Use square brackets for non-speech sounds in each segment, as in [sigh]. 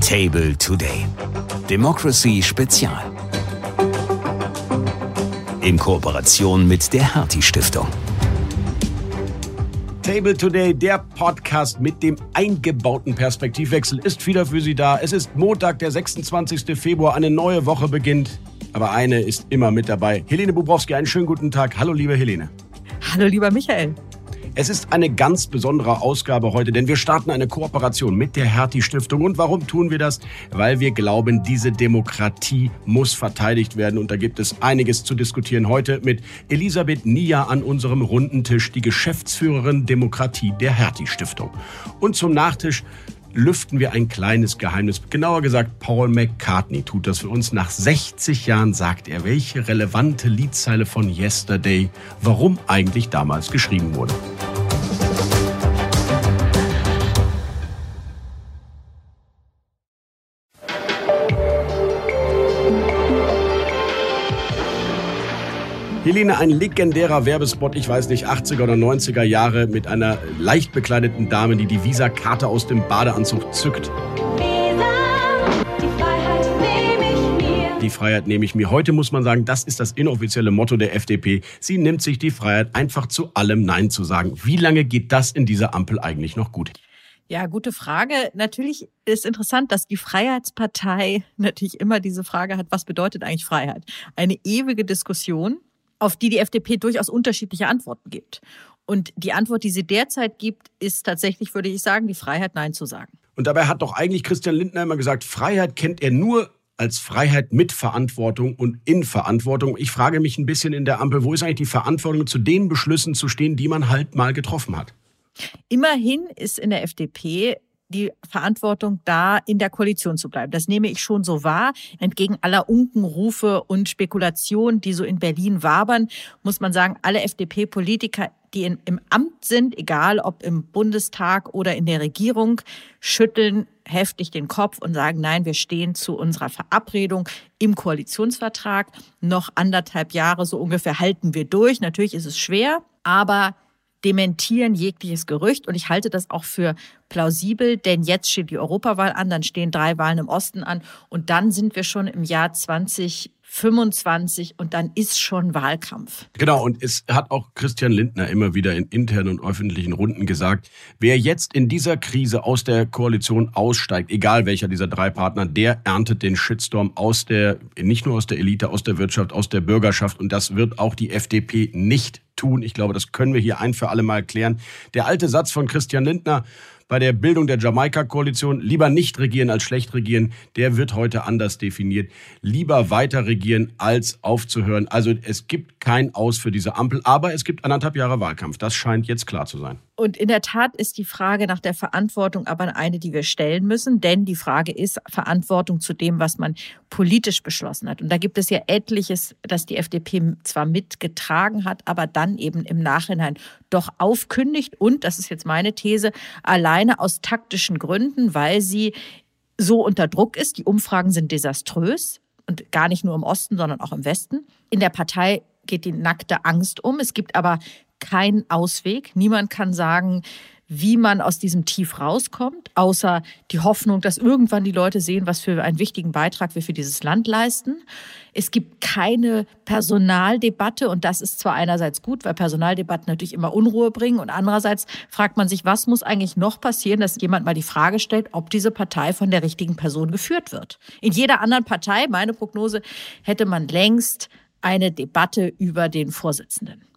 Table Today. Democracy Spezial. In Kooperation mit der Hertie Stiftung. Table Today, der Podcast mit dem eingebauten Perspektivwechsel, ist wieder für Sie da. Es ist Montag, der 26. Februar, eine neue Woche beginnt. Aber eine ist immer mit dabei. Helene Bubrowski, einen schönen guten Tag. Hallo, liebe Helene. Hallo, lieber Michael. Es ist eine ganz besondere Ausgabe heute, denn wir starten eine Kooperation mit der Hertie Stiftung. Und warum tun wir das? Weil wir glauben, diese Demokratie muss verteidigt werden. Und da gibt es einiges zu diskutieren heute mit Elisabeth Nia an unserem runden Tisch, die Geschäftsführerin Demokratie der Hertie Stiftung. Und zum Nachtisch lüften wir ein kleines Geheimnis. Genauer gesagt, Paul McCartney tut das für uns. Nach 60 Jahren sagt er, welche relevante Liedzeile von Yesterday, warum eigentlich damals geschrieben wurde. Helene, ein legendärer Werbespot, ich weiß nicht, 80er oder 90er Jahre mit einer leicht bekleideten Dame, die die Visa-Karte aus dem Badeanzug zückt. Die Freiheit nehme ich mir. Heute muss man sagen, das ist das inoffizielle Motto der FDP. Sie nimmt sich die Freiheit, einfach zu allem Nein zu sagen. Wie lange geht das in dieser Ampel eigentlich noch gut? Ja, gute Frage. Natürlich ist interessant, dass die Freiheitspartei natürlich immer diese Frage hat, was bedeutet eigentlich Freiheit? Eine ewige Diskussion auf die die FDP durchaus unterschiedliche Antworten gibt. Und die Antwort, die sie derzeit gibt, ist tatsächlich, würde ich sagen, die Freiheit, Nein zu sagen. Und dabei hat doch eigentlich Christian Lindner immer gesagt, Freiheit kennt er nur als Freiheit mit Verantwortung und in Verantwortung. Ich frage mich ein bisschen in der Ampel, wo ist eigentlich die Verantwortung, zu den Beschlüssen zu stehen, die man halt mal getroffen hat? Immerhin ist in der FDP die Verantwortung da, in der Koalition zu bleiben. Das nehme ich schon so wahr. Entgegen aller Unkenrufe und Spekulationen, die so in Berlin wabern, muss man sagen, alle FDP-Politiker, die in, im Amt sind, egal ob im Bundestag oder in der Regierung, schütteln heftig den Kopf und sagen, nein, wir stehen zu unserer Verabredung im Koalitionsvertrag. Noch anderthalb Jahre so ungefähr halten wir durch. Natürlich ist es schwer, aber dementieren jegliches Gerücht. Und ich halte das auch für plausibel, denn jetzt steht die Europawahl an, dann stehen drei Wahlen im Osten an. Und dann sind wir schon im Jahr 20 25 und dann ist schon Wahlkampf. Genau, und es hat auch Christian Lindner immer wieder in internen und öffentlichen Runden gesagt, wer jetzt in dieser Krise aus der Koalition aussteigt, egal welcher dieser drei Partner, der erntet den Shitstorm aus der, nicht nur aus der Elite, aus der Wirtschaft, aus der Bürgerschaft und das wird auch die FDP nicht tun. Ich glaube, das können wir hier ein für alle Mal klären. Der alte Satz von Christian Lindner, bei der Bildung der Jamaika-Koalition lieber nicht regieren als schlecht regieren, der wird heute anders definiert. Lieber weiter regieren als aufzuhören. Also es gibt kein Aus für diese Ampel, aber es gibt anderthalb Jahre Wahlkampf. Das scheint jetzt klar zu sein. Und in der Tat ist die Frage nach der Verantwortung aber eine, die wir stellen müssen, denn die Frage ist Verantwortung zu dem, was man politisch beschlossen hat. Und da gibt es ja etliches, das die FDP zwar mitgetragen hat, aber dann eben im Nachhinein doch aufkündigt und, das ist jetzt meine These, alleine aus taktischen Gründen, weil sie so unter Druck ist. Die Umfragen sind desaströs und gar nicht nur im Osten, sondern auch im Westen. In der Partei geht die nackte Angst um. Es gibt aber kein Ausweg. Niemand kann sagen, wie man aus diesem Tief rauskommt, außer die Hoffnung, dass irgendwann die Leute sehen, was für einen wichtigen Beitrag wir für dieses Land leisten. Es gibt keine Personaldebatte und das ist zwar einerseits gut, weil Personaldebatten natürlich immer Unruhe bringen und andererseits fragt man sich, was muss eigentlich noch passieren, dass jemand mal die Frage stellt, ob diese Partei von der richtigen Person geführt wird. In jeder anderen Partei, meine Prognose, hätte man längst eine Debatte über den Vorsitzenden.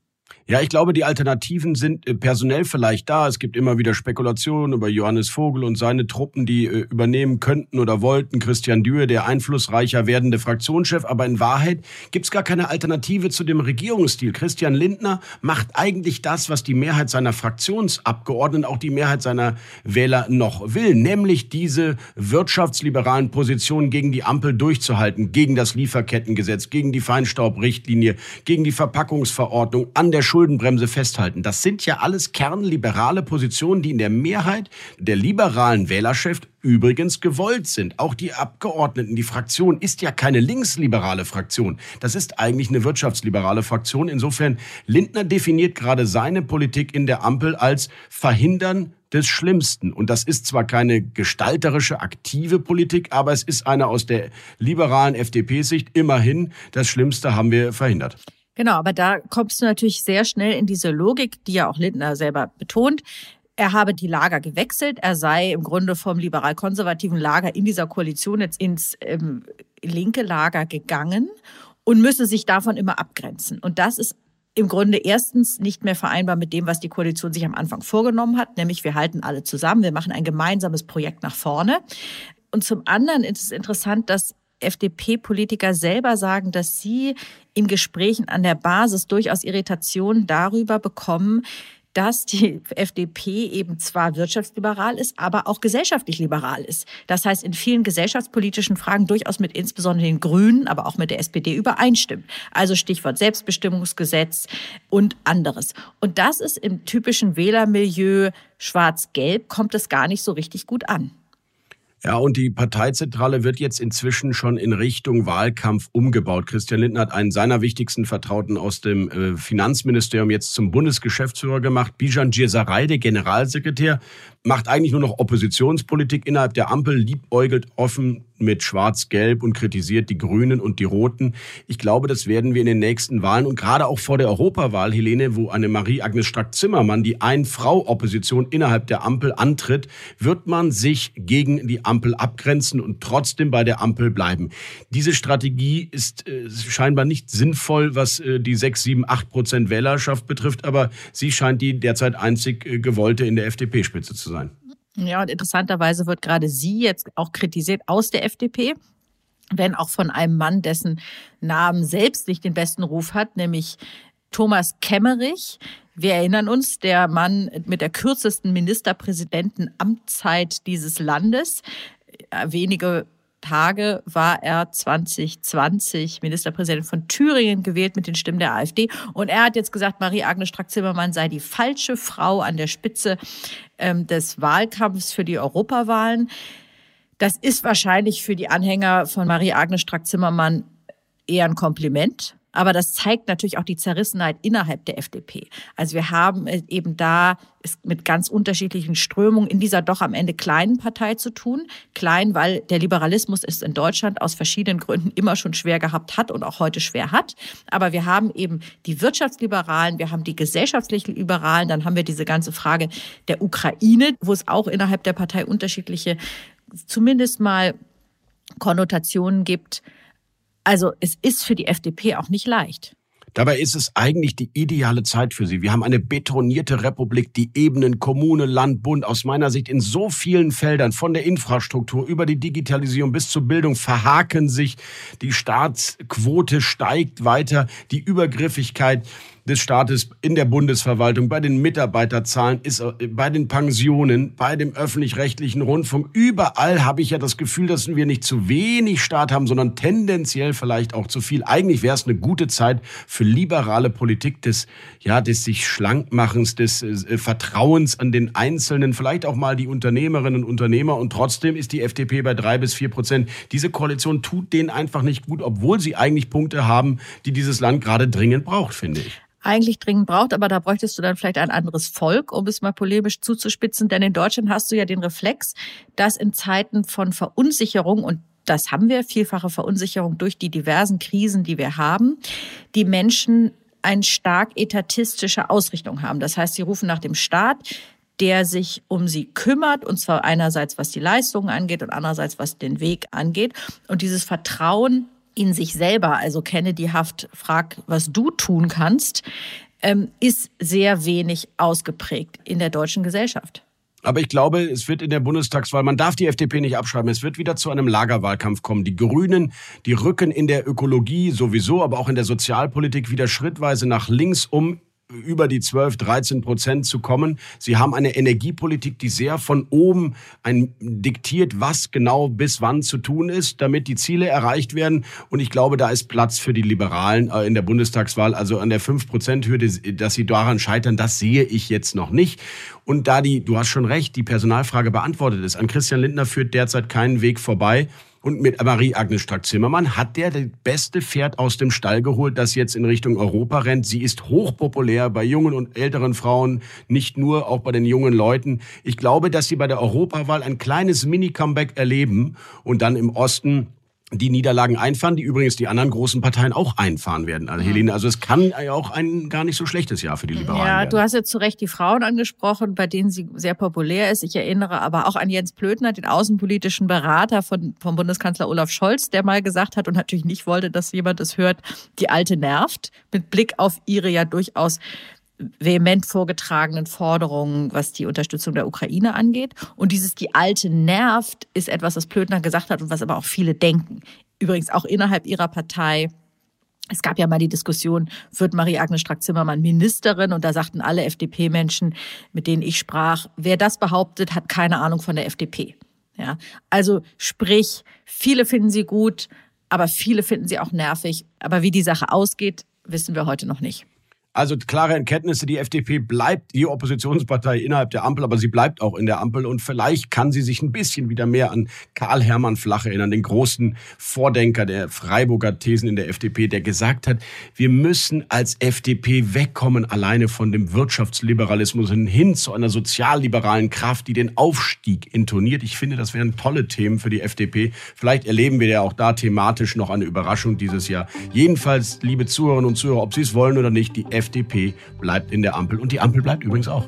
Ja, ich glaube, die Alternativen sind äh, personell vielleicht da. Es gibt immer wieder Spekulationen über Johannes Vogel und seine Truppen, die äh, übernehmen könnten oder wollten. Christian Dürr, der einflussreicher werdende Fraktionschef. Aber in Wahrheit gibt es gar keine Alternative zu dem Regierungsstil. Christian Lindner macht eigentlich das, was die Mehrheit seiner Fraktionsabgeordneten, auch die Mehrheit seiner Wähler noch will. Nämlich diese wirtschaftsliberalen Positionen gegen die Ampel durchzuhalten. Gegen das Lieferkettengesetz, gegen die Feinstaubrichtlinie, gegen die Verpackungsverordnung, an der Schuldenbremse festhalten. Das sind ja alles kernliberale Positionen, die in der Mehrheit der liberalen Wählerschaft übrigens gewollt sind. Auch die Abgeordneten, die Fraktion ist ja keine linksliberale Fraktion. Das ist eigentlich eine wirtschaftsliberale Fraktion. Insofern, Lindner definiert gerade seine Politik in der Ampel als verhindern, des Schlimmsten. Und das ist zwar keine gestalterische, aktive Politik, aber es ist eine aus der liberalen FDP-Sicht immerhin das Schlimmste haben wir verhindert. Genau, aber da kommst du natürlich sehr schnell in diese Logik, die ja auch Lindner selber betont. Er habe die Lager gewechselt. Er sei im Grunde vom liberal-konservativen Lager in dieser Koalition jetzt ins ähm, linke Lager gegangen und müsse sich davon immer abgrenzen. Und das ist im Grunde erstens nicht mehr vereinbar mit dem, was die Koalition sich am Anfang vorgenommen hat, nämlich wir halten alle zusammen, wir machen ein gemeinsames Projekt nach vorne. Und zum anderen ist es interessant, dass FDP-Politiker selber sagen, dass sie in Gesprächen an der Basis durchaus Irritationen darüber bekommen, dass die [laughs] FDP eben zwar wirtschaftsliberal ist, aber auch gesellschaftlich liberal ist. Das heißt, in vielen gesellschaftspolitischen Fragen durchaus mit insbesondere den Grünen, aber auch mit der SPD übereinstimmt. Also Stichwort Selbstbestimmungsgesetz und anderes. Und das ist im typischen Wählermilieu schwarz-gelb, kommt es gar nicht so richtig gut an. Ja, und die Parteizentrale wird jetzt inzwischen schon in Richtung Wahlkampf umgebaut. Christian Lindner hat einen seiner wichtigsten Vertrauten aus dem äh, Finanzministerium jetzt zum Bundesgeschäftsführer gemacht. Bijan Djesaray, der Generalsekretär, macht eigentlich nur noch Oppositionspolitik innerhalb der Ampel, liebäugelt offen mit Schwarz-Gelb und kritisiert die Grünen und die Roten. Ich glaube, das werden wir in den nächsten Wahlen und gerade auch vor der Europawahl, Helene, wo eine Marie-Agnes Strack-Zimmermann die Ein-Frau-Opposition innerhalb der Ampel antritt, wird man sich gegen die Ampel abgrenzen und trotzdem bei der Ampel bleiben. Diese Strategie ist äh, scheinbar nicht sinnvoll, was äh, die 6, 7, 8 Prozent Wählerschaft betrifft, aber sie scheint die derzeit einzig äh, gewollte in der FDP-Spitze zu sein. Ja, und interessanterweise wird gerade sie jetzt auch kritisiert aus der FDP, wenn auch von einem Mann, dessen Namen selbst nicht den besten Ruf hat, nämlich Thomas Kemmerich. Wir erinnern uns, der Mann mit der kürzesten Ministerpräsidentenamtszeit dieses Landes. Wenige Tage war er 2020 Ministerpräsident von Thüringen gewählt mit den Stimmen der AfD. Und er hat jetzt gesagt, Marie-Agnes Strack-Zimmermann sei die falsche Frau an der Spitze ähm, des Wahlkampfs für die Europawahlen. Das ist wahrscheinlich für die Anhänger von Marie-Agnes Strack-Zimmermann eher ein Kompliment. Aber das zeigt natürlich auch die Zerrissenheit innerhalb der FDP. Also wir haben eben da mit ganz unterschiedlichen Strömungen in dieser doch am Ende kleinen Partei zu tun. Klein, weil der Liberalismus es in Deutschland aus verschiedenen Gründen immer schon schwer gehabt hat und auch heute schwer hat. Aber wir haben eben die Wirtschaftsliberalen, wir haben die gesellschaftlichen Liberalen, dann haben wir diese ganze Frage der Ukraine, wo es auch innerhalb der Partei unterschiedliche, zumindest mal Konnotationen gibt. Also es ist für die FDP auch nicht leicht. Dabei ist es eigentlich die ideale Zeit für sie. Wir haben eine betonierte Republik, die Ebenen, Kommune, Land, Bund aus meiner Sicht in so vielen Feldern, von der Infrastruktur über die Digitalisierung bis zur Bildung, verhaken sich. Die Staatsquote steigt weiter, die Übergriffigkeit des Staates in der Bundesverwaltung, bei den Mitarbeiterzahlen, ist äh, bei den Pensionen, bei dem öffentlich-rechtlichen Rundfunk. Überall habe ich ja das Gefühl, dass wir nicht zu wenig Staat haben, sondern tendenziell vielleicht auch zu viel. Eigentlich wäre es eine gute Zeit für liberale Politik des, ja, des sich Schlankmachens, des äh, Vertrauens an den Einzelnen, vielleicht auch mal die Unternehmerinnen und Unternehmer. Und trotzdem ist die FDP bei drei bis vier Prozent. Diese Koalition tut denen einfach nicht gut, obwohl sie eigentlich Punkte haben, die dieses Land gerade dringend braucht, finde ich eigentlich dringend braucht, aber da bräuchtest du dann vielleicht ein anderes Volk, um es mal polemisch zuzuspitzen. Denn in Deutschland hast du ja den Reflex, dass in Zeiten von Verunsicherung und das haben wir, vielfache Verunsicherung durch die diversen Krisen, die wir haben, die Menschen eine stark etatistische Ausrichtung haben. Das heißt, sie rufen nach dem Staat, der sich um sie kümmert, und zwar einerseits was die Leistungen angeht und andererseits was den Weg angeht. Und dieses Vertrauen in sich selber, also Kennedy-haft, frag, was du tun kannst, ähm, ist sehr wenig ausgeprägt in der deutschen Gesellschaft. Aber ich glaube, es wird in der Bundestagswahl, man darf die FDP nicht abschreiben, es wird wieder zu einem Lagerwahlkampf kommen. Die Grünen, die rücken in der Ökologie sowieso, aber auch in der Sozialpolitik wieder schrittweise nach links um über die 12, 13 Prozent zu kommen. Sie haben eine Energiepolitik, die sehr von oben ein, diktiert, was genau bis wann zu tun ist, damit die Ziele erreicht werden. Und ich glaube, da ist Platz für die Liberalen äh, in der Bundestagswahl. Also an der 5-Prozent-Hürde, dass sie daran scheitern, das sehe ich jetzt noch nicht. Und da die, du hast schon recht, die Personalfrage beantwortet ist, an Christian Lindner führt derzeit keinen Weg vorbei. Und mit Marie-Agnes Strack-Zimmermann hat der das beste Pferd aus dem Stall geholt, das jetzt in Richtung Europa rennt. Sie ist hochpopulär bei jungen und älteren Frauen, nicht nur, auch bei den jungen Leuten. Ich glaube, dass sie bei der Europawahl ein kleines Mini-Comeback erleben und dann im Osten die Niederlagen einfahren, die übrigens die anderen großen Parteien auch einfahren werden. Also, Helene, also es kann ja auch ein gar nicht so schlechtes Jahr für die Liberalen Ja, werden. du hast jetzt zu Recht die Frauen angesprochen, bei denen sie sehr populär ist. Ich erinnere aber auch an Jens Plötner, den außenpolitischen Berater von, von Bundeskanzler Olaf Scholz, der mal gesagt hat und natürlich nicht wollte, dass jemand es hört, die Alte nervt, mit Blick auf ihre ja durchaus vehement vorgetragenen Forderungen, was die Unterstützung der Ukraine angeht. Und dieses die Alte nervt ist etwas, was Plötner gesagt hat und was aber auch viele denken. Übrigens auch innerhalb ihrer Partei. Es gab ja mal die Diskussion, wird Marie-Agnes Strack-Zimmermann Ministerin? Und da sagten alle FDP-Menschen, mit denen ich sprach, wer das behauptet, hat keine Ahnung von der FDP. Ja, also sprich, viele finden sie gut, aber viele finden sie auch nervig. Aber wie die Sache ausgeht, wissen wir heute noch nicht. Also klare Erkenntnisse, die FDP bleibt die Oppositionspartei innerhalb der Ampel, aber sie bleibt auch in der Ampel und vielleicht kann sie sich ein bisschen wieder mehr an Karl Hermann Flach erinnern, den großen Vordenker der Freiburger Thesen in der FDP, der gesagt hat, wir müssen als FDP wegkommen alleine von dem Wirtschaftsliberalismus hin zu einer sozialliberalen Kraft, die den Aufstieg intoniert. Ich finde, das wären tolle Themen für die FDP. Vielleicht erleben wir ja auch da thematisch noch eine Überraschung dieses Jahr. Jedenfalls, liebe Zuhörerinnen und Zuhörer, ob Sie es wollen oder nicht, die FDP bleibt in der Ampel und die Ampel bleibt übrigens auch.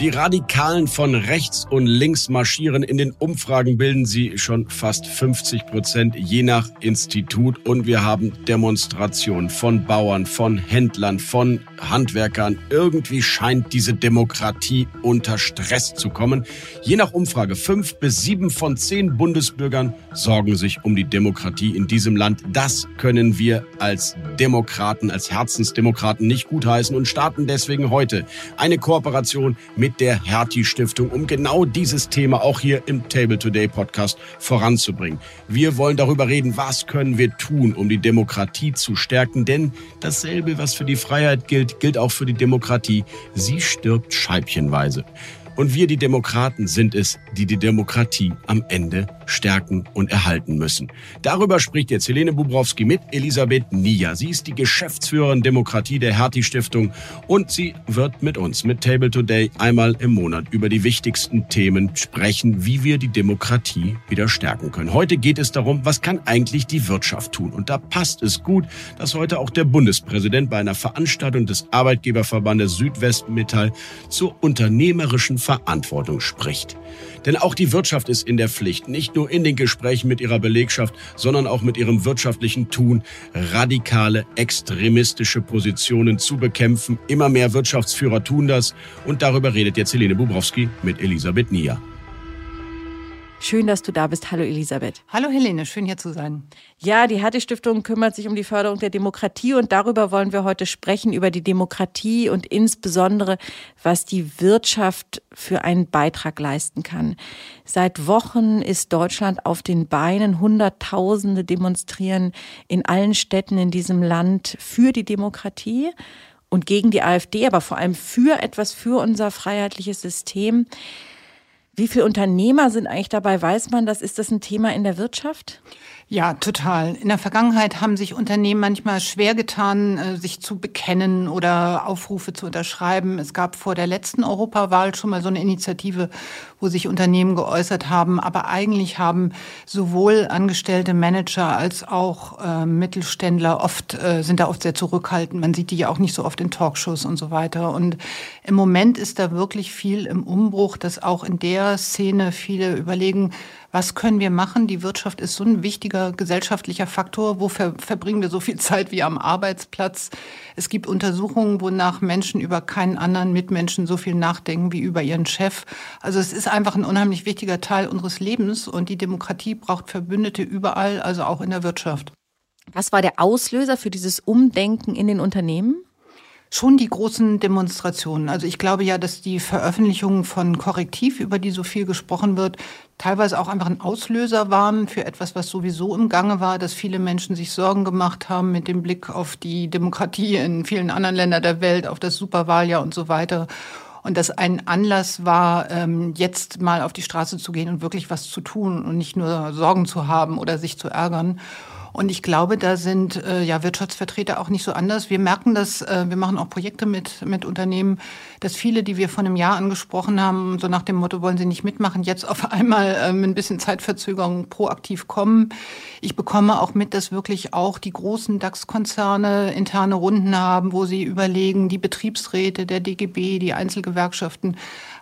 Die Radikalen von rechts und links marschieren. In den Umfragen bilden sie schon fast 50 Prozent, je nach Institut. Und wir haben Demonstrationen von Bauern, von Händlern, von Handwerkern. Irgendwie scheint diese Demokratie unter Stress zu kommen. Je nach Umfrage, fünf bis sieben von zehn Bundesbürgern sorgen sich um die Demokratie in diesem Land. Das können wir als Demokraten, als Herzensdemokraten nicht gutheißen und starten deswegen heute eine Kooperation mit der Hertie Stiftung, um genau dieses Thema auch hier im Table Today Podcast voranzubringen. Wir wollen darüber reden, was können wir tun, um die Demokratie zu stärken, denn dasselbe, was für die Freiheit gilt, gilt auch für die Demokratie. Sie stirbt scheibchenweise. Und wir, die Demokraten, sind es, die die Demokratie am Ende stärken und erhalten müssen. Darüber spricht jetzt Helene Bubrowski mit Elisabeth Nia. Sie ist die Geschäftsführerin Demokratie der Hertie Stiftung und sie wird mit uns, mit Table Today, einmal im Monat über die wichtigsten Themen sprechen, wie wir die Demokratie wieder stärken können. Heute geht es darum, was kann eigentlich die Wirtschaft tun? Und da passt es gut, dass heute auch der Bundespräsident bei einer Veranstaltung des Arbeitgeberverbandes Südwestmetall zur unternehmerischen Verantwortung spricht. Denn auch die Wirtschaft ist in der Pflicht, nicht nur in den Gesprächen mit ihrer Belegschaft, sondern auch mit ihrem wirtschaftlichen Tun, radikale, extremistische Positionen zu bekämpfen. Immer mehr Wirtschaftsführer tun das und darüber redet jetzt Helene Bubrowski mit Elisabeth Nia. Schön, dass du da bist. Hallo Elisabeth. Hallo Helene, schön hier zu sein. Ja, die Hertie Stiftung kümmert sich um die Förderung der Demokratie und darüber wollen wir heute sprechen, über die Demokratie und insbesondere, was die Wirtschaft für einen Beitrag leisten kann. Seit Wochen ist Deutschland auf den Beinen. Hunderttausende demonstrieren in allen Städten in diesem Land für die Demokratie und gegen die AfD, aber vor allem für etwas, für unser freiheitliches System. Wie viele Unternehmer sind eigentlich dabei? Weiß man das? Ist das ein Thema in der Wirtschaft? Ja, total. In der Vergangenheit haben sich Unternehmen manchmal schwer getan, äh, sich zu bekennen oder Aufrufe zu unterschreiben. Es gab vor der letzten Europawahl schon mal so eine Initiative, wo sich Unternehmen geäußert haben. Aber eigentlich haben sowohl angestellte Manager als auch äh, Mittelständler oft, äh, sind da oft sehr zurückhaltend. Man sieht die ja auch nicht so oft in Talkshows und so weiter. Und im Moment ist da wirklich viel im Umbruch, dass auch in der Szene viele überlegen, was können wir machen? Die Wirtschaft ist so ein wichtiger gesellschaftlicher Faktor. Wo ver verbringen wir so viel Zeit wie am Arbeitsplatz? Es gibt Untersuchungen, wonach Menschen über keinen anderen Mitmenschen so viel nachdenken wie über ihren Chef. Also es ist einfach ein unheimlich wichtiger Teil unseres Lebens und die Demokratie braucht Verbündete überall, also auch in der Wirtschaft. Was war der Auslöser für dieses Umdenken in den Unternehmen? Schon die großen Demonstrationen. Also ich glaube ja, dass die Veröffentlichung von Korrektiv, über die so viel gesprochen wird, teilweise auch einfach ein Auslöser waren für etwas, was sowieso im Gange war, dass viele Menschen sich Sorgen gemacht haben mit dem Blick auf die Demokratie in vielen anderen Ländern der Welt, auf das Superwahljahr und so weiter. und das ein Anlass war, ähm, jetzt mal auf die Straße zu gehen und wirklich was zu tun und nicht nur Sorgen zu haben oder sich zu ärgern. Und ich glaube, da sind äh, ja Wirtschaftsvertreter auch nicht so anders. Wir merken das, äh, wir machen auch Projekte mit, mit Unternehmen, dass viele, die wir vor einem Jahr angesprochen haben, so nach dem Motto, wollen sie nicht mitmachen, jetzt auf [laughs] einmal äh, mit ein bisschen Zeitverzögerung proaktiv kommen. Ich bekomme auch mit, dass wirklich auch die großen DAX-Konzerne interne Runden haben, wo sie überlegen, die Betriebsräte der DGB, die Einzelgewerkschaften,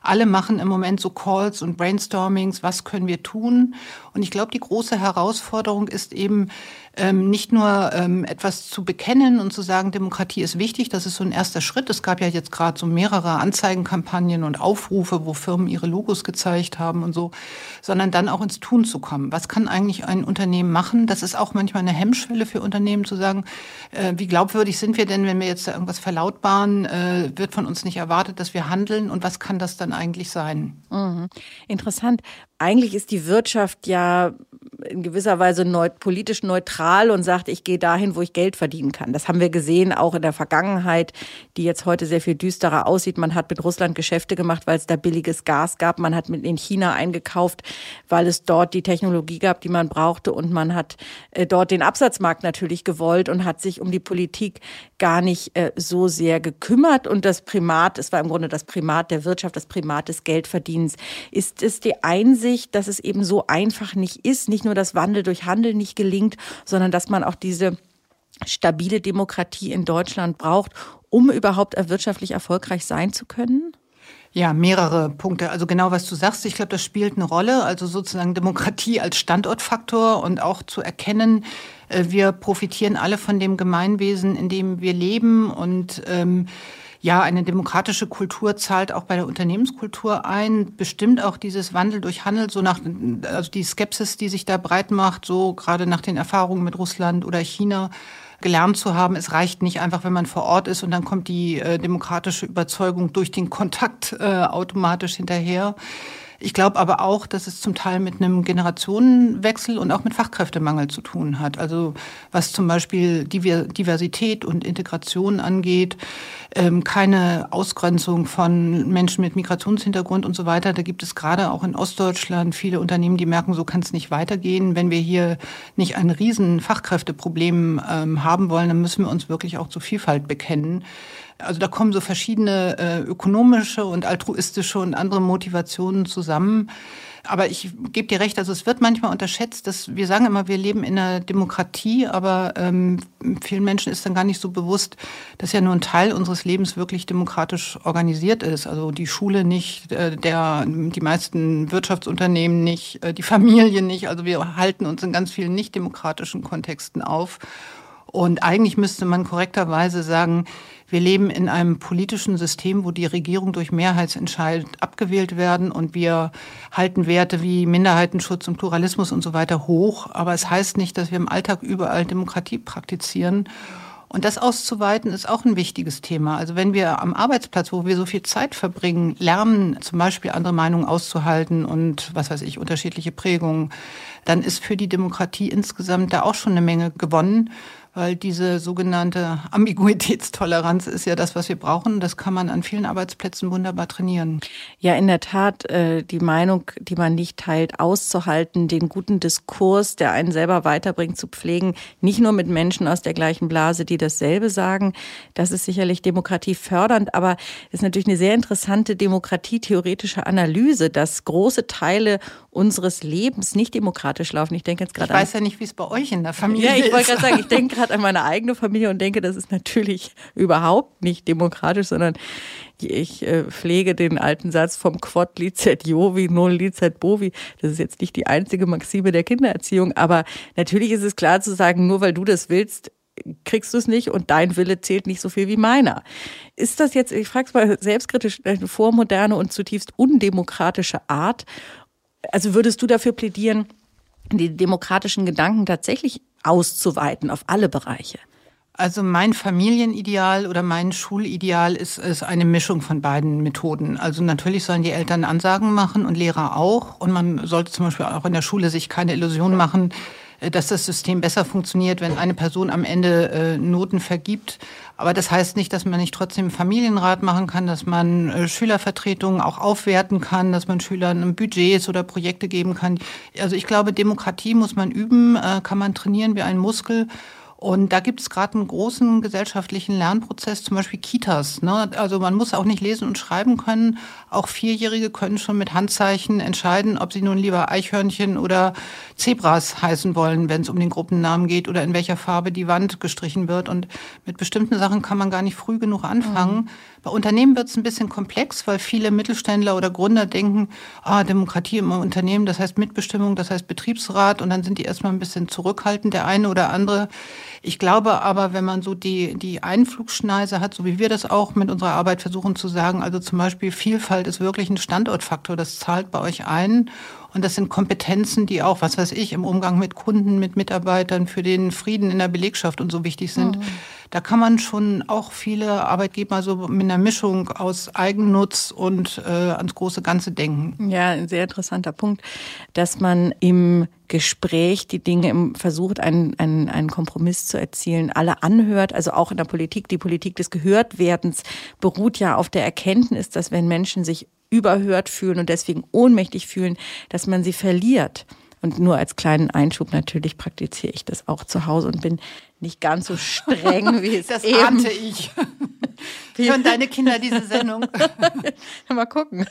alle machen im Moment so Calls und Brainstormings, was können wir tun? Und ich glaube, die große Herausforderung ist eben, ähm, nicht nur ähm, etwas zu bekennen und zu sagen, Demokratie ist wichtig, das ist so ein erster Schritt. Es gab ja jetzt gerade so mehrere Anzeigenkampagnen und Aufrufe, wo Firmen ihre Logos gezeigt haben und so, sondern dann auch ins Tun zu kommen. Was kann eigentlich ein Unternehmen machen? Das ist auch manchmal eine Hemmschwelle für Unternehmen zu sagen, äh, wie glaubwürdig sind wir denn, wenn wir jetzt da irgendwas verlautbaren, äh, wird von uns nicht erwartet, dass wir handeln und was kann das dann eigentlich sein? Mhm. Interessant. Eigentlich ist die Wirtschaft ja in gewisser Weise neut politisch neutral und sagt, ich gehe dahin, wo ich Geld verdienen kann. Das haben wir gesehen, auch in der Vergangenheit, die jetzt heute sehr viel düsterer aussieht. Man hat mit Russland Geschäfte gemacht, weil es da billiges Gas gab. Man hat mit in China eingekauft, weil es dort die Technologie gab, die man brauchte. Und man hat äh, dort den Absatzmarkt natürlich gewollt und hat sich um die Politik gar nicht äh, so sehr gekümmert. Und das Primat, es war im Grunde das Primat der Wirtschaft, das Primat des Geldverdienens. Ist es die Einsicht, dass es eben so einfach nicht ist, nicht nur das Wandel durch Handel nicht gelingt, sondern dass man auch diese stabile Demokratie in Deutschland braucht, um überhaupt wirtschaftlich erfolgreich sein zu können? Ja, mehrere Punkte. Also genau, was du sagst, ich glaube, das spielt eine Rolle. Also sozusagen Demokratie als Standortfaktor und auch zu erkennen, äh, wir profitieren alle von dem Gemeinwesen, in dem wir leben und ähm, ja, eine demokratische Kultur zahlt auch bei der Unternehmenskultur ein, bestimmt auch dieses Wandel durch Handel, so nach, also die Skepsis, die sich da breit macht, so gerade nach den Erfahrungen mit Russland oder China gelernt zu haben, es reicht nicht einfach, wenn man vor Ort ist und dann kommt die äh, demokratische Überzeugung durch den Kontakt äh, automatisch hinterher. Ich glaube aber auch, dass es zum Teil mit einem Generationenwechsel und auch mit Fachkräftemangel zu tun hat. Also was zum Beispiel Diversität und Integration angeht, ähm, keine Ausgrenzung von Menschen mit Migrationshintergrund und so weiter. Da gibt es gerade auch in Ostdeutschland viele Unternehmen, die merken, so kann es nicht weitergehen. Wenn wir hier nicht ein riesen Fachkräfteproblem ähm, haben wollen, dann müssen wir uns wirklich auch zur Vielfalt bekennen. Also da kommen so verschiedene äh, ökonomische und altruistische und andere Motivationen zusammen. Aber ich gebe dir recht, also es wird manchmal unterschätzt, dass wir sagen immer, wir leben in einer Demokratie, aber ähm, vielen Menschen ist dann gar nicht so bewusst, dass ja nur ein Teil unseres Lebens wirklich demokratisch organisiert ist. Also die Schule nicht, äh, der, die meisten Wirtschaftsunternehmen nicht, äh, die Familie nicht. Also wir halten uns in ganz vielen nicht demokratischen Kontexten auf. Und eigentlich müsste man korrekterweise sagen, wir leben in einem politischen System, wo die Regierung durch Mehrheitsentscheid abgewählt werden und wir halten Werte wie Minderheitenschutz und Pluralismus und so weiter hoch. Aber es heißt nicht, dass wir im Alltag überall Demokratie praktizieren. Und das auszuweiten ist auch ein wichtiges Thema. Also wenn wir am Arbeitsplatz, wo wir so viel Zeit verbringen, lernen, zum Beispiel andere Meinungen auszuhalten und was weiß ich, unterschiedliche Prägungen, dann ist für die Demokratie insgesamt da auch schon eine Menge gewonnen weil diese sogenannte Ambiguitätstoleranz ist ja das, was wir brauchen. Das kann man an vielen Arbeitsplätzen wunderbar trainieren. Ja, in der Tat, äh, die Meinung, die man nicht teilt, auszuhalten, den guten Diskurs, der einen selber weiterbringt, zu pflegen, nicht nur mit Menschen aus der gleichen Blase, die dasselbe sagen. Das ist sicherlich demokratiefördernd, aber ist natürlich eine sehr interessante demokratietheoretische Analyse, dass große Teile unseres Lebens nicht demokratisch laufen. Ich denke jetzt gerade. Ich weiß ja nicht, wie es bei euch in der Familie ist. Ja, ich wollte gerade sagen, ich denke gerade [laughs] an meine eigene Familie und denke, das ist natürlich [laughs] überhaupt nicht demokratisch, sondern ich äh, pflege den alten Satz vom Quod licet Jovi, non licet Bovi. Das ist jetzt nicht die einzige Maxime der Kindererziehung, aber natürlich ist es klar zu sagen, nur weil du das willst, kriegst du es nicht und dein Wille zählt nicht so viel wie meiner. Ist das jetzt, ich frage es mal selbstkritisch, eine vormoderne und zutiefst undemokratische Art? Also würdest du dafür plädieren, die demokratischen Gedanken tatsächlich auszuweiten auf alle Bereiche? Also mein Familienideal oder mein Schulideal ist, ist eine Mischung von beiden Methoden. Also natürlich sollen die Eltern Ansagen machen und Lehrer auch. Und man sollte zum Beispiel auch in der Schule sich keine Illusion machen, dass das System besser funktioniert, wenn eine Person am Ende äh, Noten vergibt. Aber das heißt nicht, dass man nicht trotzdem Familienrat machen kann, dass man äh, Schülervertretungen auch aufwerten kann, dass man Schülern Budgets oder Projekte geben kann. Also ich glaube, Demokratie muss man üben, äh, kann man trainieren wie ein Muskel. Und da gibt es gerade einen großen gesellschaftlichen Lernprozess, zum Beispiel Kitas. Ne? Also man muss auch nicht lesen und schreiben können. Auch Vierjährige können schon mit Handzeichen entscheiden, ob sie nun lieber Eichhörnchen oder Zebras heißen wollen, wenn es um den Gruppennamen geht oder in welcher Farbe die Wand gestrichen wird. Und mit bestimmten Sachen kann man gar nicht früh genug anfangen. Mhm. Bei Unternehmen wird es ein bisschen komplex, weil viele Mittelständler oder Gründer denken, ah, Demokratie im Unternehmen, das heißt Mitbestimmung, das heißt Betriebsrat und dann sind die erstmal ein bisschen zurückhaltend, der eine oder andere. Ich glaube aber, wenn man so die, die Einflugschneise hat, so wie wir das auch mit unserer Arbeit versuchen zu sagen, also zum Beispiel Vielfalt ist wirklich ein Standortfaktor, das zahlt bei euch ein. Und das sind Kompetenzen, die auch, was weiß ich, im Umgang mit Kunden, mit Mitarbeitern, für den Frieden in der Belegschaft und so wichtig sind. Mhm. Da kann man schon auch viele Arbeitgeber so mit einer Mischung aus Eigennutz und äh, ans große Ganze denken. Ja, ein sehr interessanter Punkt, dass man im Gespräch die Dinge versucht, einen, einen, einen Kompromiss zu erzielen, alle anhört, also auch in der Politik. Die Politik des Gehörtwerdens beruht ja auf der Erkenntnis, dass wenn Menschen sich überhört fühlen und deswegen ohnmächtig fühlen, dass man sie verliert. Und nur als kleinen Einschub natürlich praktiziere ich das auch zu Hause und bin nicht ganz so streng wie es [laughs] das eben. Das ahnte ich. [laughs] Hören deine Kinder diese Sendung? [laughs] Mal gucken.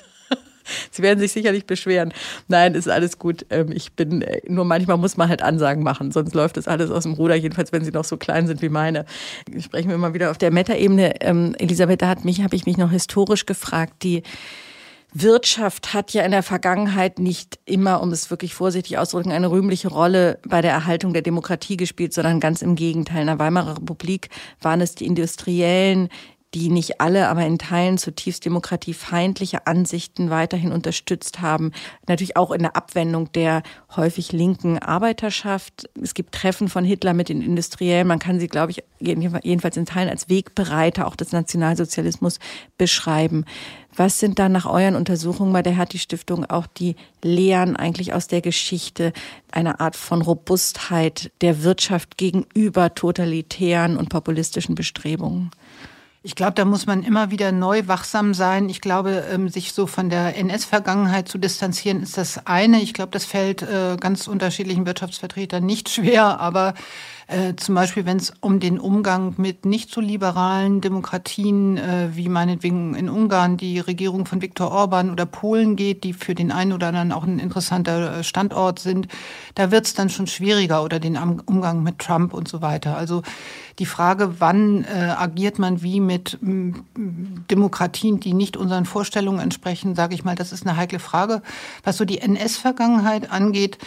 Sie werden sich sicherlich beschweren. Nein, ist alles gut. Ähm, ich bin, äh, nur manchmal muss man halt Ansagen machen, sonst läuft das alles aus dem Ruder, jedenfalls wenn sie noch so klein sind wie meine. Sprechen wir mal wieder auf der Meta-Ebene. Ähm, Elisabeth, da hat mich, habe ich mich noch historisch gefragt, die Wirtschaft hat ja in der Vergangenheit nicht immer, um es wirklich vorsichtig auszudrücken, eine rühmliche Rolle bei der Erhaltung der Demokratie gespielt, sondern ganz im Gegenteil. In der Weimarer Republik waren es die Industriellen, die nicht alle, aber in Teilen zutiefst demokratiefeindliche Ansichten weiterhin unterstützt haben. Natürlich auch in der Abwendung der häufig linken Arbeiterschaft. Es gibt Treffen von Hitler mit den Industriellen. Man kann sie, glaube ich, jedenfalls in Teilen als Wegbereiter auch des Nationalsozialismus beschreiben. Was sind da nach euren Untersuchungen bei der Hertie Stiftung auch die Lehren eigentlich aus der Geschichte, einer Art von Robustheit der Wirtschaft gegenüber totalitären und populistischen Bestrebungen? Ich glaube, da muss man immer wieder neu wachsam sein. Ich glaube, ähm, sich so von der NS-Vergangenheit zu distanzieren, ist das eine. Ich glaube, das fällt äh, ganz unterschiedlichen Wirtschaftsvertretern nicht schwer, aber äh, zum Beispiel, wenn es um den Umgang mit nicht so liberalen Demokratien, äh, wie meinetwegen in Ungarn die Regierung von Viktor Orban oder Polen geht, die für den einen oder anderen auch ein interessanter äh, Standort sind, da wird es dann schon schwieriger oder den Umgang mit Trump und so weiter. Also die Frage, wann äh, agiert man wie mit Demokratien, die nicht unseren Vorstellungen entsprechen, sage ich mal, das ist eine heikle Frage. Was so die NS-Vergangenheit angeht,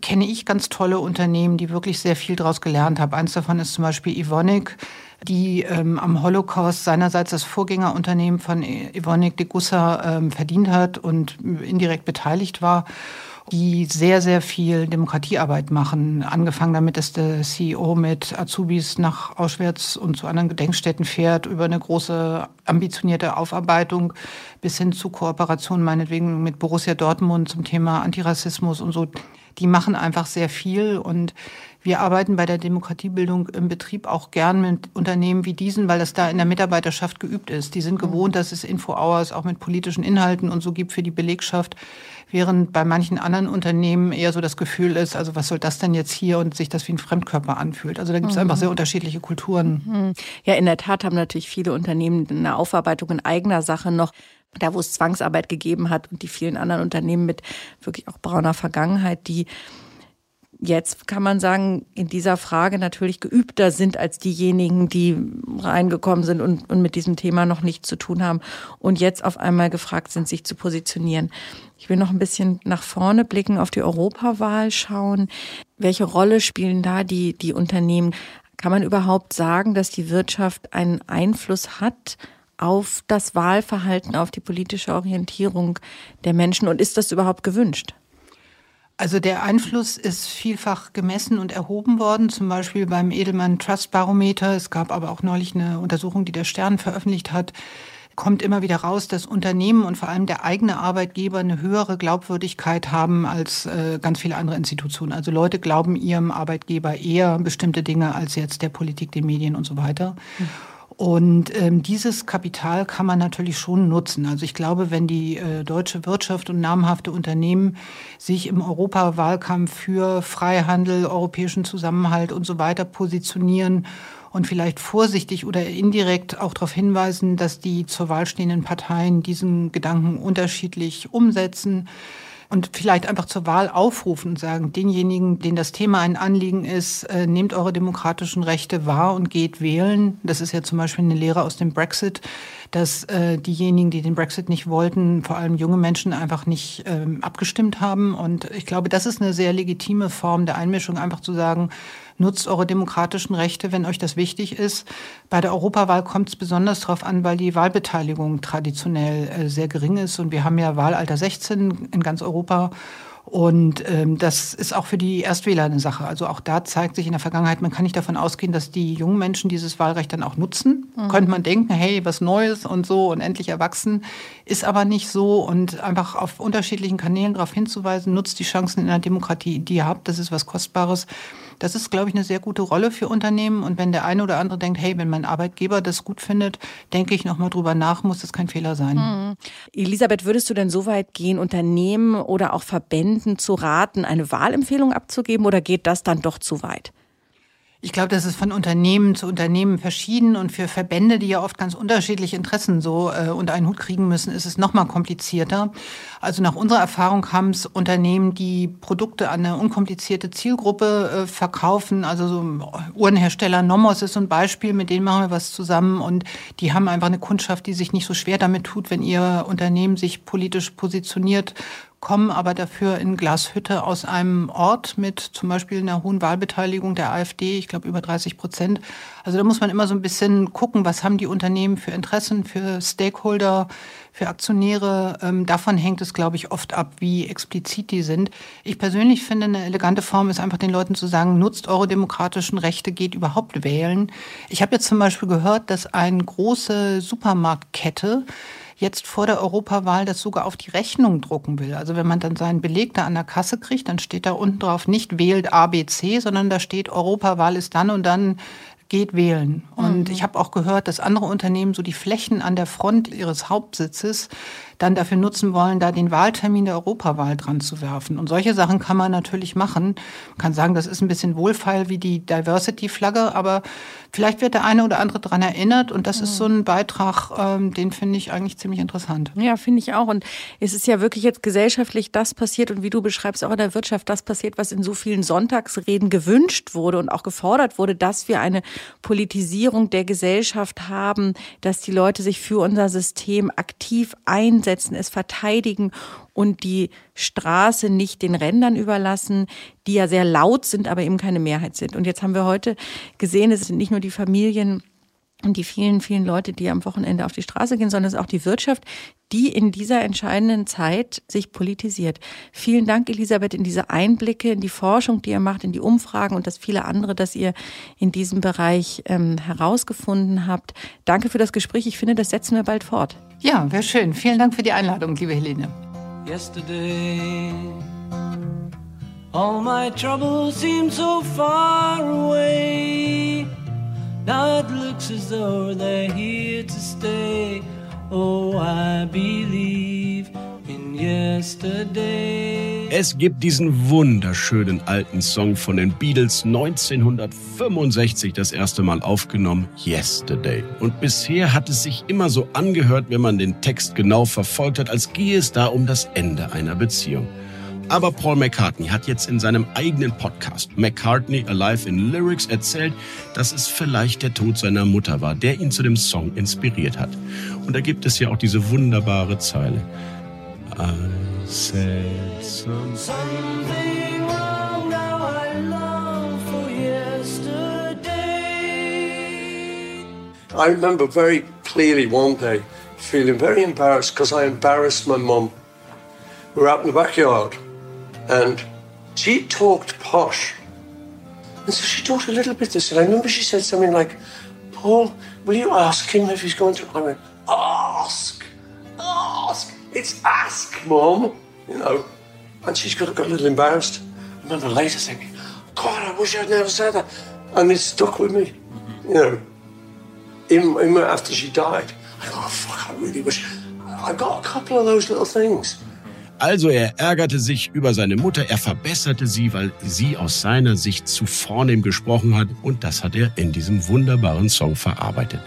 kenne ich ganz tolle Unternehmen, die wirklich sehr viel daraus gelernt haben. Eins davon ist zum Beispiel Evonik, die ähm, am Holocaust seinerseits das Vorgängerunternehmen von Evonik de Gussa ähm, verdient hat und indirekt beteiligt war die sehr, sehr viel Demokratiearbeit machen. Angefangen damit, dass der CEO mit Azubis nach Auschwitz und zu anderen Gedenkstätten fährt, über eine große ambitionierte Aufarbeitung bis hin zu Kooperation meinetwegen mit Borussia Dortmund zum Thema Antirassismus und so die machen einfach sehr viel und wir arbeiten bei der Demokratiebildung im Betrieb auch gern mit Unternehmen wie diesen, weil das da in der Mitarbeiterschaft geübt ist. Die sind gewohnt, dass es Info-Hours auch mit politischen Inhalten und so gibt für die Belegschaft, während bei manchen anderen Unternehmen eher so das Gefühl ist, also was soll das denn jetzt hier und sich das wie ein Fremdkörper anfühlt. Also da gibt es mhm. einfach sehr unterschiedliche Kulturen. Mhm. Ja, in der Tat haben natürlich viele Unternehmen eine Aufarbeitung in eigener Sache noch da wo es Zwangsarbeit gegeben hat und die vielen anderen Unternehmen mit wirklich auch brauner Vergangenheit, die jetzt kann man sagen, in dieser Frage natürlich geübter sind als diejenigen, die reingekommen sind und, und mit diesem Thema noch nichts zu tun haben und jetzt auf einmal gefragt sind, sich zu positionieren. Ich will noch ein bisschen nach vorne blicken, auf die Europawahl schauen. Welche Rolle spielen da die, die Unternehmen? Kann man überhaupt sagen, dass die Wirtschaft einen Einfluss hat auf das Wahlverhalten, auf die politische Orientierung der Menschen und ist das überhaupt gewünscht? Also der Einfluss ist vielfach gemessen und erhoben worden, zum Beispiel beim Edelmann Trust Barometer. Es gab aber auch neulich eine Untersuchung, die der Stern veröffentlicht hat, kommt immer wieder raus, dass Unternehmen und vor allem der eigene Arbeitgeber eine höhere Glaubwürdigkeit haben als äh, ganz viele andere Institutionen. Also Leute glauben ihrem Arbeitgeber eher bestimmte Dinge als jetzt der Politik, den Medien und so weiter. Mhm. Und ähm, dieses Kapital kann man natürlich schon nutzen. Also ich glaube, wenn die äh, deutsche Wirtschaft und namhafte Unternehmen sich im Europawahlkampf für Freihandel, europäischen Zusammenhalt und so weiter positionieren und vielleicht vorsichtig oder indirekt auch darauf hinweisen, dass die zur Wahl stehenden Parteien diesen Gedanken unterschiedlich umsetzen, und vielleicht einfach zur Wahl aufrufen und sagen, denjenigen, denen das Thema ein Anliegen ist, äh, nehmt eure demokratischen Rechte wahr und geht wählen. Das ist ja zum Beispiel eine Lehre aus dem Brexit, dass äh, diejenigen, die den Brexit nicht wollten, vor allem junge Menschen einfach nicht ähm, abgestimmt haben. Und ich glaube, das ist eine sehr legitime Form der Einmischung, einfach zu sagen, nutzt eure demokratischen Rechte, wenn euch das wichtig ist. Bei der Europawahl kommt es besonders darauf an, weil die Wahlbeteiligung traditionell äh, sehr gering ist. Und wir haben ja Wahlalter 16 in ganz Europa. Und ähm, das ist auch für die Erstwähler eine Sache. Also auch da zeigt sich in der Vergangenheit, man kann nicht davon ausgehen, dass die jungen Menschen dieses Wahlrecht dann auch nutzen. Mhm. Könnte man denken, hey, was Neues und so und endlich erwachsen. Ist aber nicht so. Und einfach auf unterschiedlichen Kanälen darauf hinzuweisen, nutzt die Chancen in der Demokratie, die ihr habt. Das ist was Kostbares. Das ist, glaube ich, eine sehr gute Rolle für Unternehmen. Und wenn der eine oder andere denkt, hey, wenn mein Arbeitgeber das gut findet, denke ich nochmal drüber nach, muss das kein Fehler sein. Mhm. Elisabeth, würdest du denn so weit gehen, Unternehmen oder auch Verbänden zu raten, eine Wahlempfehlung abzugeben oder geht das dann doch zu weit? Ich glaube, das ist von Unternehmen zu Unternehmen verschieden und für Verbände, die ja oft ganz unterschiedliche Interessen so äh, unter einen Hut kriegen müssen, ist es noch mal komplizierter. Also nach unserer Erfahrung haben es Unternehmen, die Produkte an eine unkomplizierte Zielgruppe äh, verkaufen. Also so Uhrenhersteller Nomos ist so ein Beispiel, mit denen machen wir was zusammen und die haben einfach eine Kundschaft, die sich nicht so schwer damit tut, wenn ihr Unternehmen sich politisch positioniert kommen aber dafür in Glashütte aus einem Ort mit zum Beispiel einer hohen Wahlbeteiligung der AfD, ich glaube über 30 Prozent. Also da muss man immer so ein bisschen gucken, was haben die Unternehmen für Interessen, für Stakeholder, für Aktionäre. Ähm, davon hängt es, glaube ich, oft ab, wie explizit die sind. Ich persönlich finde, eine elegante Form ist einfach den Leuten zu sagen, nutzt eure demokratischen Rechte, geht überhaupt wählen. Ich habe jetzt zum Beispiel gehört, dass eine große Supermarktkette jetzt vor der Europawahl das sogar auf die Rechnung drucken will. Also wenn man dann seinen Beleg da an der Kasse kriegt, dann steht da unten drauf nicht wählt ABC, sondern da steht Europawahl ist dann und dann geht wählen. Und mhm. ich habe auch gehört, dass andere Unternehmen so die Flächen an der Front ihres Hauptsitzes dann dafür nutzen wollen, da den Wahltermin der Europawahl dran zu werfen. Und solche Sachen kann man natürlich machen. Man kann sagen, das ist ein bisschen wohlfeil wie die Diversity-Flagge, aber vielleicht wird der eine oder andere daran erinnert. Und das mhm. ist so ein Beitrag, ähm, den finde ich eigentlich ziemlich interessant. Ja, finde ich auch. Und es ist ja wirklich jetzt gesellschaftlich das passiert und wie du beschreibst, auch in der Wirtschaft das passiert, was in so vielen Sonntagsreden gewünscht wurde und auch gefordert wurde, dass wir eine Politisierung der Gesellschaft haben, dass die Leute sich für unser System aktiv einsetzen es verteidigen und die Straße nicht den Rändern überlassen, die ja sehr laut sind, aber eben keine Mehrheit sind. Und jetzt haben wir heute gesehen, es sind nicht nur die Familien, und die vielen, vielen Leute, die am Wochenende auf die Straße gehen, sondern es ist auch die Wirtschaft, die in dieser entscheidenden Zeit sich politisiert. Vielen Dank, Elisabeth, in diese Einblicke, in die Forschung, die ihr macht, in die Umfragen und das viele andere, das ihr in diesem Bereich ähm, herausgefunden habt. Danke für das Gespräch. Ich finde, das setzen wir bald fort. Ja, wäre schön. Vielen Dank für die Einladung, liebe Helene. Yesterday, all my troubles seem so far away. Now it looks as though they're here to stay. Oh, I believe in yesterday. Es gibt diesen wunderschönen alten Song von den Beatles 1965 das erste Mal aufgenommen, Yesterday. Und bisher hat es sich immer so angehört, wenn man den Text genau verfolgt hat, als gehe es da um das Ende einer Beziehung. Aber Paul McCartney hat jetzt in seinem eigenen Podcast McCartney Alive in Lyrics erzählt, dass es vielleicht der Tod seiner Mutter war, der ihn zu dem Song inspiriert hat. Und da gibt es ja auch diese wunderbare Zeile. I said something, something wrong, now I long for yesterday. I remember very clearly one day feeling very embarrassed because I embarrassed my mum. We were out in the backyard and she talked posh. And so she talked a little bit this, and I remember she said something like, Paul, will you ask him if he's going to? I went, ask, ask, It's ask, Mom, You know. And she's got, got a little embarrassed. I remember later thinking, God, I wish I'd never said that. And it stuck with me. Mm-hmm. You know. Even, even after she died. I go, oh, fuck, I really wish. I've got a couple of those little things. Also er ärgerte sich über seine Mutter, er verbesserte sie, weil sie aus seiner Sicht zu vornehm gesprochen hat und das hat er in diesem wunderbaren Song verarbeitet.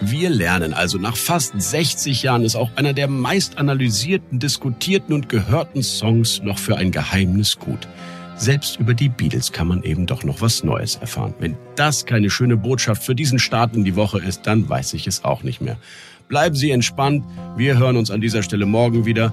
Wir lernen also nach fast 60 Jahren ist auch einer der meist analysierten, diskutierten und gehörten Songs noch für ein Geheimnis gut. Selbst über die Beatles kann man eben doch noch was Neues erfahren. Wenn das keine schöne Botschaft für diesen Start in die Woche ist, dann weiß ich es auch nicht mehr. Bleiben Sie entspannt. Wir hören uns an dieser Stelle morgen wieder.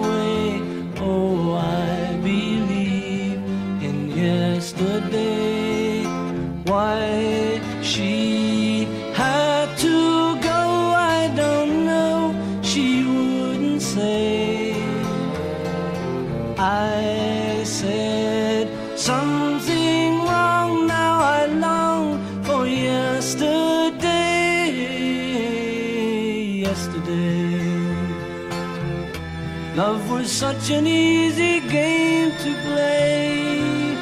Such an easy game to play.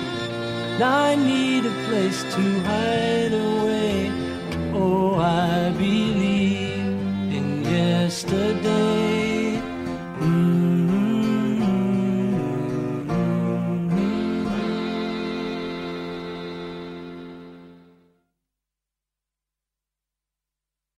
Now I need a place to